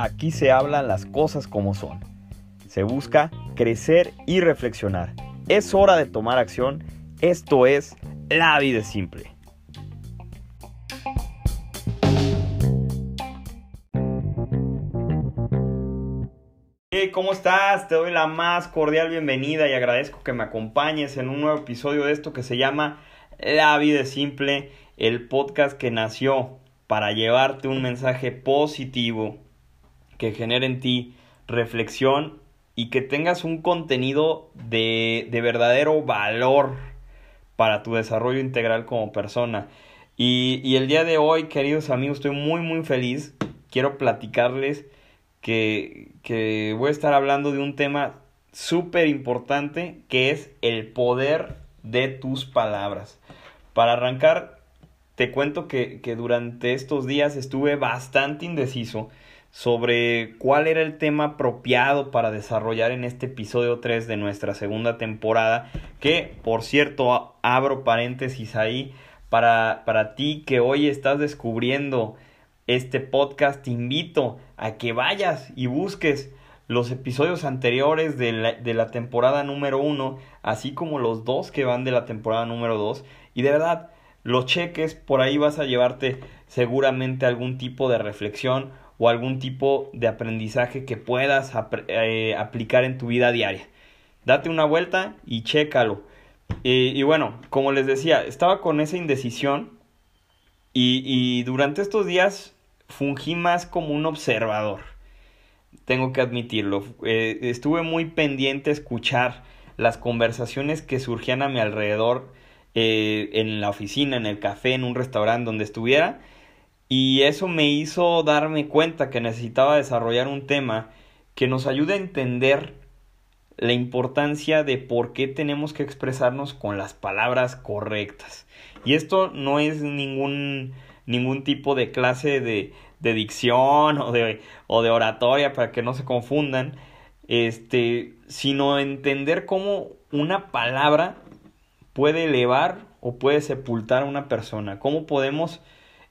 Aquí se hablan las cosas como son. Se busca crecer y reflexionar. Es hora de tomar acción. Esto es La vida simple. Hey, ¿cómo estás? Te doy la más cordial bienvenida y agradezco que me acompañes en un nuevo episodio de esto que se llama La vida simple, el podcast que nació para llevarte un mensaje positivo que genere en ti reflexión y que tengas un contenido de, de verdadero valor para tu desarrollo integral como persona. Y, y, el día de hoy, queridos amigos, estoy muy muy feliz. Quiero platicarles que, que voy a estar hablando de un tema súper importante que es el poder de tus palabras. Para arrancar, te cuento que, que durante estos días estuve bastante indeciso sobre cuál era el tema apropiado para desarrollar en este episodio 3 de nuestra segunda temporada, que por cierto abro paréntesis ahí para, para ti que hoy estás descubriendo este podcast, te invito a que vayas y busques los episodios anteriores de la, de la temporada número 1, así como los dos que van de la temporada número 2, y de verdad, los cheques, por ahí vas a llevarte seguramente algún tipo de reflexión o algún tipo de aprendizaje que puedas eh, aplicar en tu vida diaria. Date una vuelta y chécalo. y bueno, como les decía, estaba con esa indecisión y, durante estos días fungí más como un observador. Tengo que admitirlo. Eh, estuve muy pendiente a escuchar las conversaciones que surgían a mi alrededor eh, en la oficina, en el café, en un restaurante donde estuviera y eso me hizo darme cuenta que necesitaba desarrollar un tema que nos ayude a entender la importancia de por qué tenemos que expresarnos con las palabras correctas. Y esto no es ningún, ningún tipo de clase de, de dicción o de, o de oratoria para que no se confundan, este, sino entender cómo una palabra puede elevar o puede sepultar a una persona, cómo podemos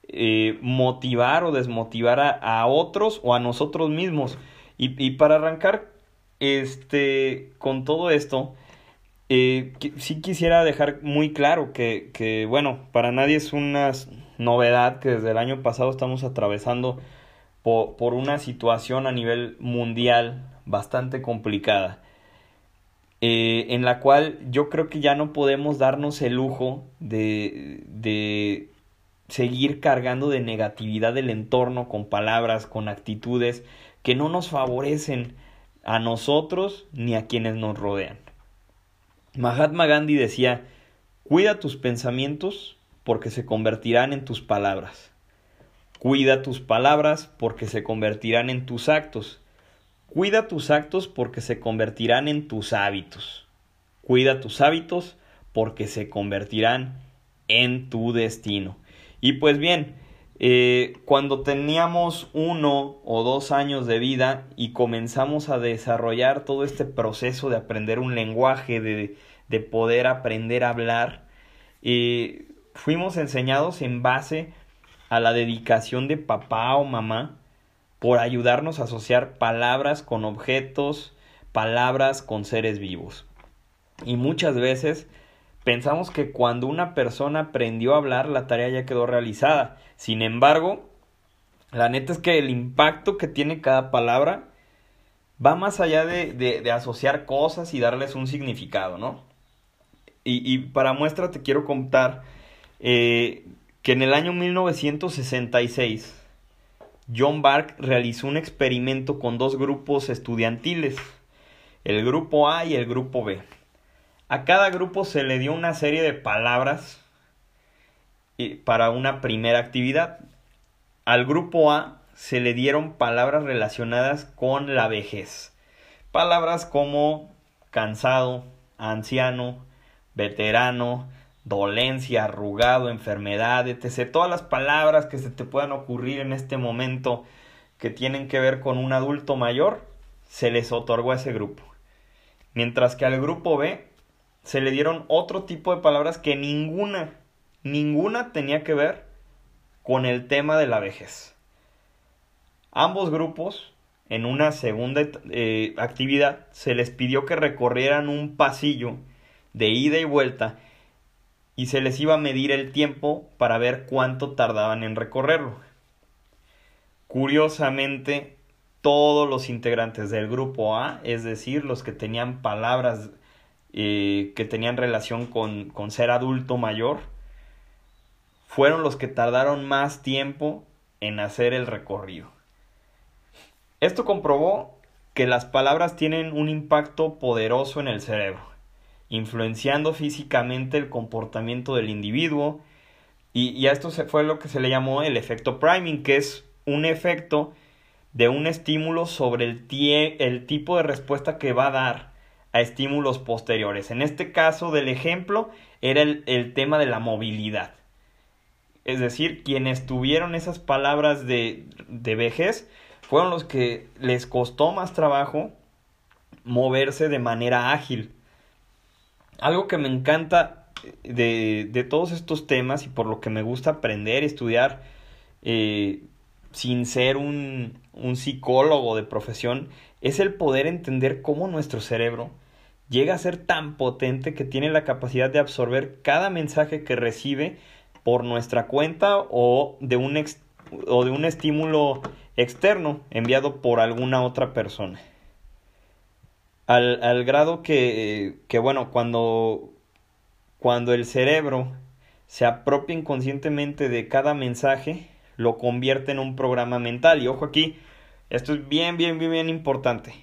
eh, motivar o desmotivar a, otros o a nosotros mismos. Y, para arrancar este, con todo esto, eh, sí quisiera dejar muy claro que, que, bueno, para nadie es una novedad que desde el año pasado estamos atravesando por, por una situación a nivel mundial bastante complicada. Eh, en la cual yo creo que ya no podemos darnos el lujo de, de seguir cargando de negatividad del entorno con palabras, con actitudes que no nos favorecen a nosotros ni a quienes nos rodean. Mahatma Gandhi decía, cuida tus pensamientos porque se convertirán en tus palabras. Cuida tus palabras porque se convertirán en tus actos. Cuida tus actos porque se convertirán en tus hábitos. Cuida tus hábitos porque se convertirán en tu destino. Y pues bien, eh, cuando teníamos uno o dos años de vida y comenzamos a desarrollar todo este proceso de aprender un lenguaje, de, de poder aprender a hablar, eh, fuimos enseñados en base a la dedicación de papá o mamá por ayudarnos a asociar palabras con objetos, palabras con seres vivos. Y muchas veces pensamos que cuando una persona aprendió a hablar, la tarea ya quedó realizada. Sin embargo, la neta es que el impacto que tiene cada palabra va más allá de, de, asociar cosas y darles un significado, ¿no? Y, y para muestra te quiero contar eh, que en el año 1966 John Bark realizó un experimento con dos grupos estudiantiles, el grupo A y el grupo B. A cada grupo se le dio una serie de palabras para una primera actividad. Al grupo A se le dieron palabras relacionadas con la vejez. Palabras como cansado, anciano, veterano, dolencia, arrugado, enfermedad, etc. Todas las palabras que se te puedan ocurrir en este momento que tienen que ver con un adulto mayor, se les otorgó a ese grupo. Mientras que al grupo B se le dieron otro tipo de palabras que ninguna, ninguna tenía que ver con el tema de la vejez. Ambos grupos, en una segunda eh, actividad, se les pidió que recorrieran un pasillo de ida y vuelta y se les iba a medir el tiempo para ver cuánto tardaban en recorrerlo. Curiosamente, todos los integrantes del grupo A, es decir, los que tenían palabras eh, que tenían relación con, con ser adulto mayor, fueron los que tardaron más tiempo en hacer el recorrido. Esto comprobó que las palabras tienen un impacto poderoso en el cerebro, influenciando físicamente el comportamiento del individuo, y, a esto se fue lo que se le llamó el efecto priming, que es un efecto de un estímulo sobre el, el tipo de respuesta que va a dar a estímulos posteriores. En este caso del ejemplo era el, el tema de la movilidad. Es decir, quienes tuvieron esas palabras de, de vejez fueron los que les costó más trabajo moverse de manera ágil. Algo que me encanta de, de todos estos temas y por lo que me gusta aprender y estudiar eh, sin ser un, un psicólogo de profesión es el poder entender cómo nuestro cerebro llega a ser tan potente que tiene la capacidad de absorber cada mensaje que recibe por nuestra cuenta o de un, o de un estímulo externo enviado por alguna otra persona. Al, al grado que, que, bueno, cuando, cuando el cerebro se apropia inconscientemente de cada mensaje, lo convierte en un programa mental. Y ojo aquí, esto es bien, bien, bien, bien importante.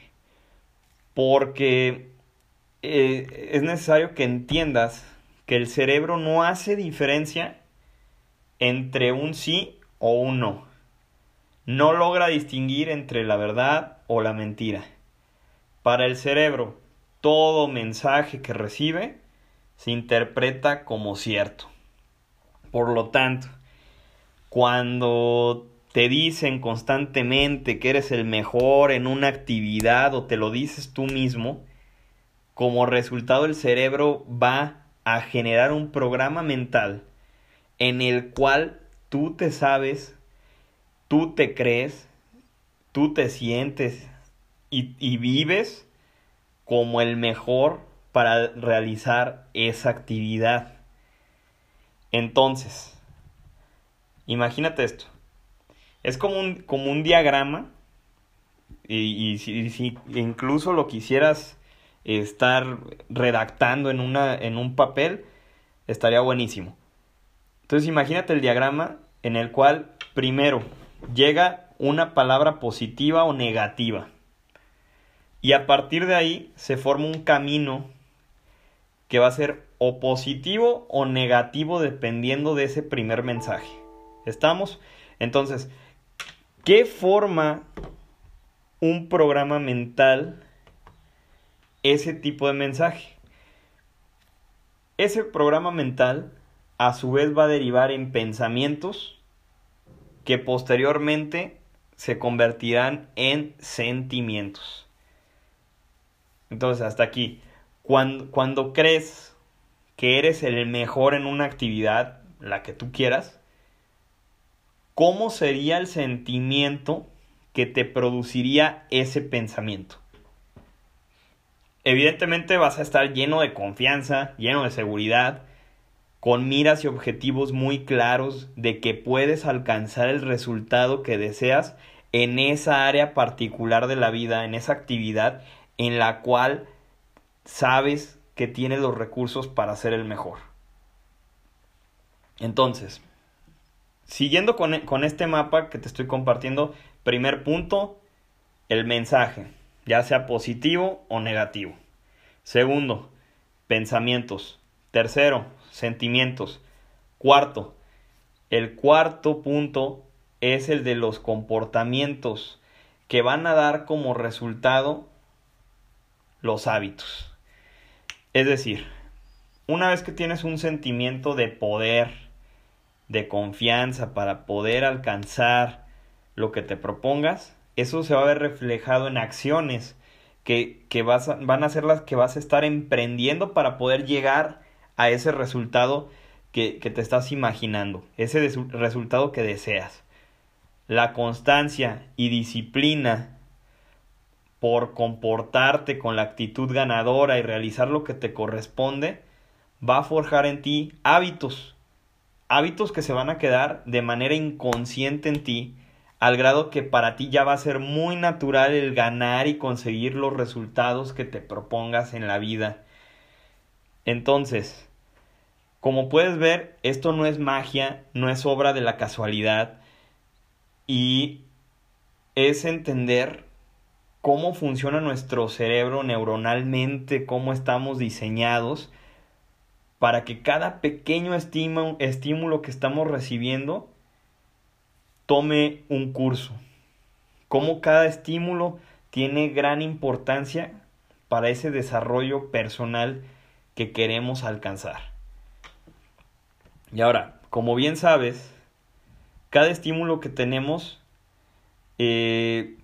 Porque eh, es necesario que entiendas que el cerebro no hace diferencia entre un sí o un no. No logra distinguir entre la verdad o la mentira. Para el cerebro, todo mensaje que recibe se interpreta como cierto. Por lo tanto, cuando te dicen constantemente que eres el mejor en una actividad o te lo dices tú mismo, como resultado el cerebro va a generar un programa mental en el cual tú te sabes, tú te crees, tú te sientes y, vives como el mejor para realizar esa actividad. Entonces, imagínate esto. Es como un, como un diagrama y, si, si, incluso lo quisieras estar redactando en, una, en un papel, estaría buenísimo. Entonces imagínate el diagrama en el cual primero llega una palabra positiva o negativa. Y a partir de ahí se forma un camino que va a ser o positivo o negativo dependiendo de ese primer mensaje. ¿Estamos? Entonces, ¿qué forma un programa mental ese tipo de mensaje? Ese programa mental a su vez va a derivar en pensamientos que posteriormente se convertirán en sentimientos. Entonces, hasta aquí, cuando, cuando crees que eres el mejor en una actividad, la que tú quieras, ¿cómo sería el sentimiento que te produciría ese pensamiento? Evidentemente vas a estar lleno de confianza, lleno de seguridad, con miras y objetivos muy claros de que puedes alcanzar el resultado que deseas en esa área particular de la vida, en esa actividad en la cual sabes que tienes los recursos para ser el mejor. Entonces, siguiendo con, con este mapa que te estoy compartiendo, primer punto, el mensaje, ya sea positivo o negativo. Segundo, pensamientos. Tercero, sentimientos. Cuarto, el cuarto punto es el de los comportamientos que van a dar como resultado los hábitos. Es decir, una vez que tienes un sentimiento de poder, de confianza para poder alcanzar lo que te propongas, eso se va a ver reflejado en acciones que, que vas van a ser las que vas a estar emprendiendo para poder llegar a ese resultado que, que te estás imaginando, ese resultado que deseas. La constancia y disciplina por comportarte con la actitud ganadora y realizar lo que te corresponde, va a forjar en ti hábitos. Hábitos que se van a quedar de manera inconsciente en ti, al grado que para ti ya va a ser muy natural el ganar y conseguir los resultados que te propongas en la vida. Entonces, como puedes ver, esto no es magia, no es obra de la casualidad y es entender cómo funciona nuestro cerebro neuronalmente, cómo estamos diseñados para que cada pequeño estímulo, que estamos recibiendo tome un curso. Cómo cada estímulo tiene gran importancia para ese desarrollo personal que queremos alcanzar. Y ahora, como bien sabes, cada estímulo que tenemos, eh,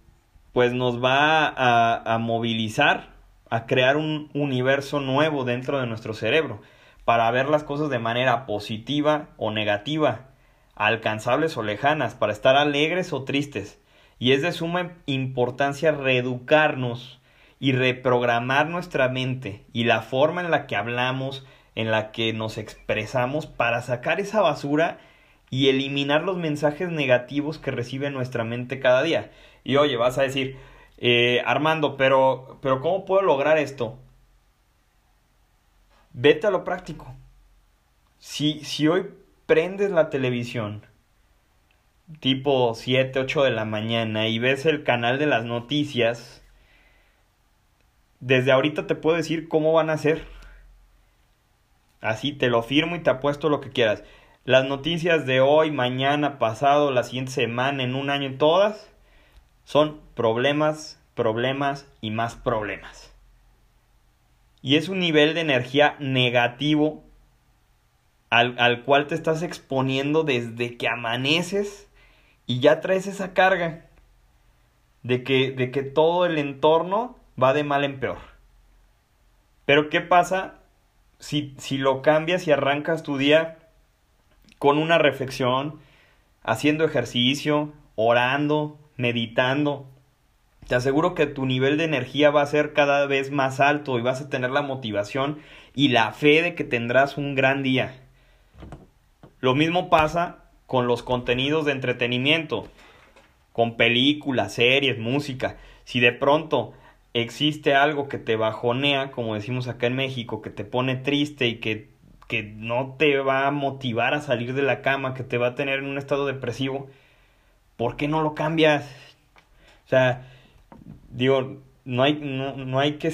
pues nos va a, a movilizar, a crear un universo nuevo dentro de nuestro cerebro, para ver las cosas de manera positiva o negativa, alcanzables o lejanas, para estar alegres o tristes. Y es de suma importancia reeducarnos y reprogramar nuestra mente y la forma en la que hablamos, en la que nos expresamos para sacar esa basura y eliminar los mensajes negativos que recibe nuestra mente cada día. Y oye, vas a decir, eh, Armando, pero, pero ¿cómo puedo lograr esto? Vete a lo práctico. Si, si hoy prendes la televisión, tipo 7, 8 de la mañana, y ves el canal de las noticias, desde ahorita te puedo decir cómo van a ser. Así te lo firmo y te apuesto lo que quieras. Las noticias de hoy, mañana, pasado, la siguiente semana, en un año, todas son problemas, problemas y más problemas. Y es un nivel de energía negativo al, al cual te estás exponiendo desde que amaneces y ya traes esa carga de que, de que todo el entorno va de mal en peor. Pero ¿qué pasa si, si lo cambias y arrancas tu día con una reflexión, haciendo ejercicio, orando, meditando? Te aseguro que tu nivel de energía va a ser cada vez más alto y vas a tener la motivación y la fe de que tendrás un gran día. Lo mismo pasa con los contenidos de entretenimiento, con películas, series, música. Si de pronto existe algo que te bajonea, como decimos acá en México, que te pone triste y que, que no te va a motivar a salir de la cama, que te va a tener en un estado depresivo, ¿por qué no lo cambias? O sea, digo, no hay, no, no hay que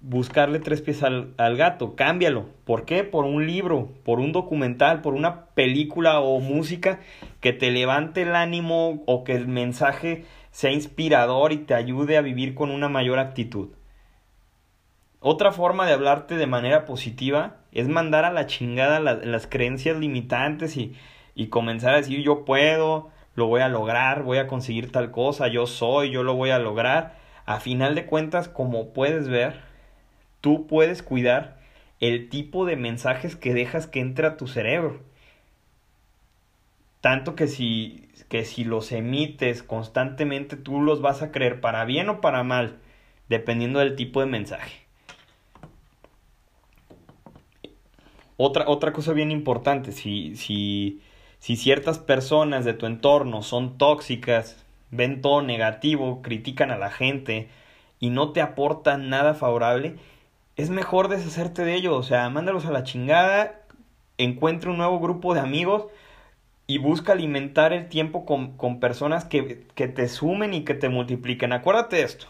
buscarle tres pies al, al, gato, cámbialo. ¿Por qué? Por un libro, por un documental, por una película o música que te levante el ánimo o que el mensaje sea inspirador y te ayude a vivir con una mayor actitud. Otra forma de hablarte de manera positiva es mandar a la chingada las creencias limitantes y, y comenzar a decir yo puedo, lo voy a lograr, voy a conseguir tal cosa, yo soy, yo lo voy a lograr. A final de cuentas, como puedes ver, tú puedes cuidar el tipo de mensajes que dejas que entre a tu cerebro. Tanto que si, que si los emites constantemente, tú los vas a creer para bien o para mal, dependiendo del tipo de mensaje. Otra, otra cosa bien importante, si, si, si ciertas personas de tu entorno son tóxicas, ven todo negativo, critican a la gente y no te aportan nada favorable, es mejor deshacerte de ellos, o sea, mándalos a la chingada, encuentra un nuevo grupo de amigos y busca alimentar el tiempo con, con personas que, que te sumen y que te multipliquen. Acuérdate de esto.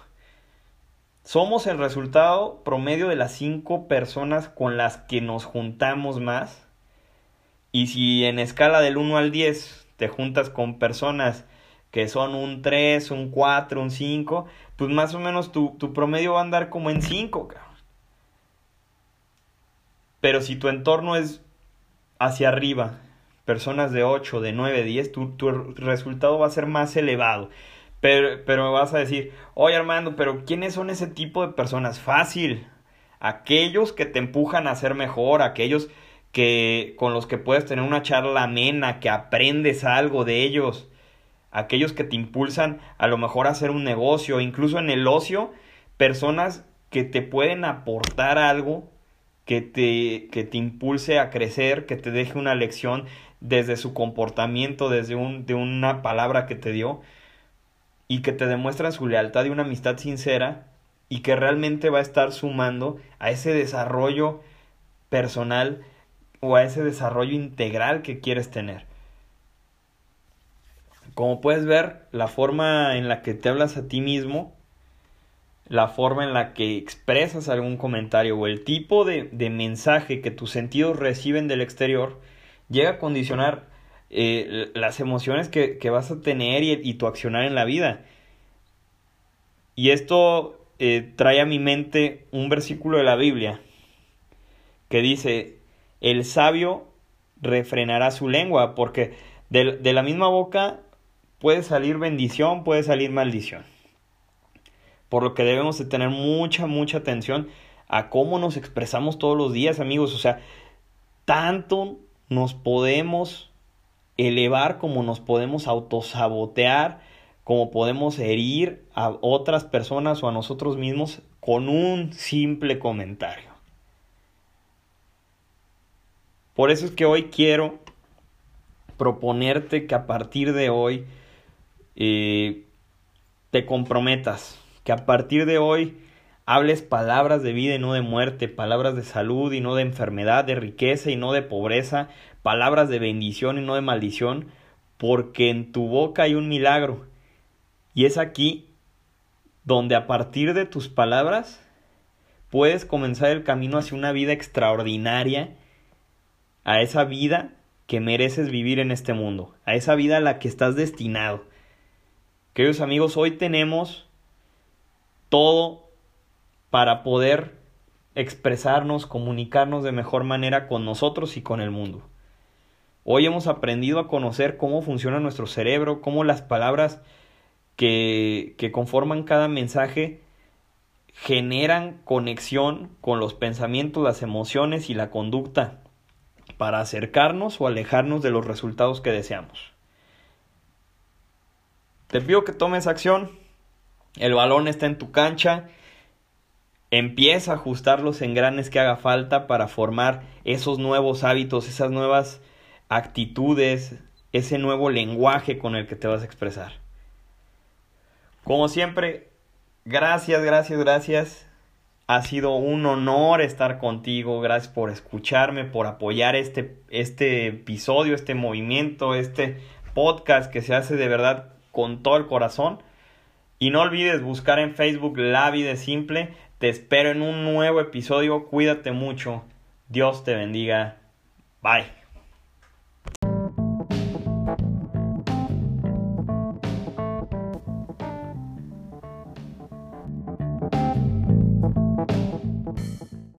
Somos el resultado promedio de las cinco personas con las que nos juntamos más. Y si en escala del 1 al 10 te juntas con personas que son un 3, un 4, un 5, pues más o menos tu, tu promedio va a andar como en 5, Pero si tu entorno es hacia arriba, personas de 8, de 9, 10, tu, tu resultado va a ser más elevado. Pero, pero me vas a decir, oye Armando, pero ¿quiénes son ese tipo de personas? Fácil. Aquellos que te empujan a ser mejor, aquellos que con los que puedes tener una charla amena, que aprendes algo de ellos, aquellos que te impulsan a lo mejor a hacer un negocio, incluso en el ocio, personas que te pueden aportar algo que te, que te impulse a crecer, que te deje una lección desde su comportamiento, desde un, de una palabra que te dio y que te demuestran su lealtad y una amistad sincera y que realmente va a estar sumando a ese desarrollo personal o a ese desarrollo integral que quieres tener. Como puedes ver, la forma en la que te hablas a ti mismo, la forma en la que expresas algún comentario o el tipo de, mensaje que tus sentidos reciben del exterior, llega a condicionar eh, las emociones que, vas a tener y, tu accionar en la vida. Y esto eh, trae a mi mente un versículo de la Biblia que dice, el sabio refrenará su lengua, porque de, la misma boca puede salir bendición, puede salir maldición. Por lo que debemos de tener mucha, mucha atención a cómo nos expresamos todos los días, amigos. O sea, tanto nos podemos elevar como nos podemos autosabotear, como podemos herir a otras personas o a nosotros mismos con un simple comentario. Por eso es que hoy quiero proponerte que a partir de hoy eh, te comprometas, que a partir de hoy hables palabras de vida y no de muerte, palabras de salud y no de enfermedad, de riqueza y no de pobreza, palabras de bendición y no de maldición, porque en tu boca hay un milagro. Y es aquí donde a partir de tus palabras puedes comenzar el camino hacia una vida extraordinaria a esa vida que mereces vivir en este mundo, a esa vida a la que estás destinado. Queridos amigos, hoy tenemos todo para poder expresarnos, comunicarnos de mejor manera con nosotros y con el mundo. Hoy hemos aprendido a conocer cómo funciona nuestro cerebro, cómo las palabras que, que conforman cada mensaje generan conexión con los pensamientos, las emociones y la conducta para acercarnos o alejarnos de los resultados que deseamos. Te pido que tomes acción. El balón está en tu cancha. Empieza a ajustar los engranes que haga falta para formar esos nuevos hábitos, esas nuevas actitudes, ese nuevo lenguaje con el que te vas a expresar. Como siempre, gracias, gracias, gracias ha sido un honor estar contigo. Gracias por escucharme, por apoyar este, este episodio, este movimiento, este podcast que se hace de verdad con todo el corazón. Y no olvides buscar en Facebook La Vida Simple. Te espero en un nuevo episodio. Cuídate mucho. Dios te bendiga. Bye.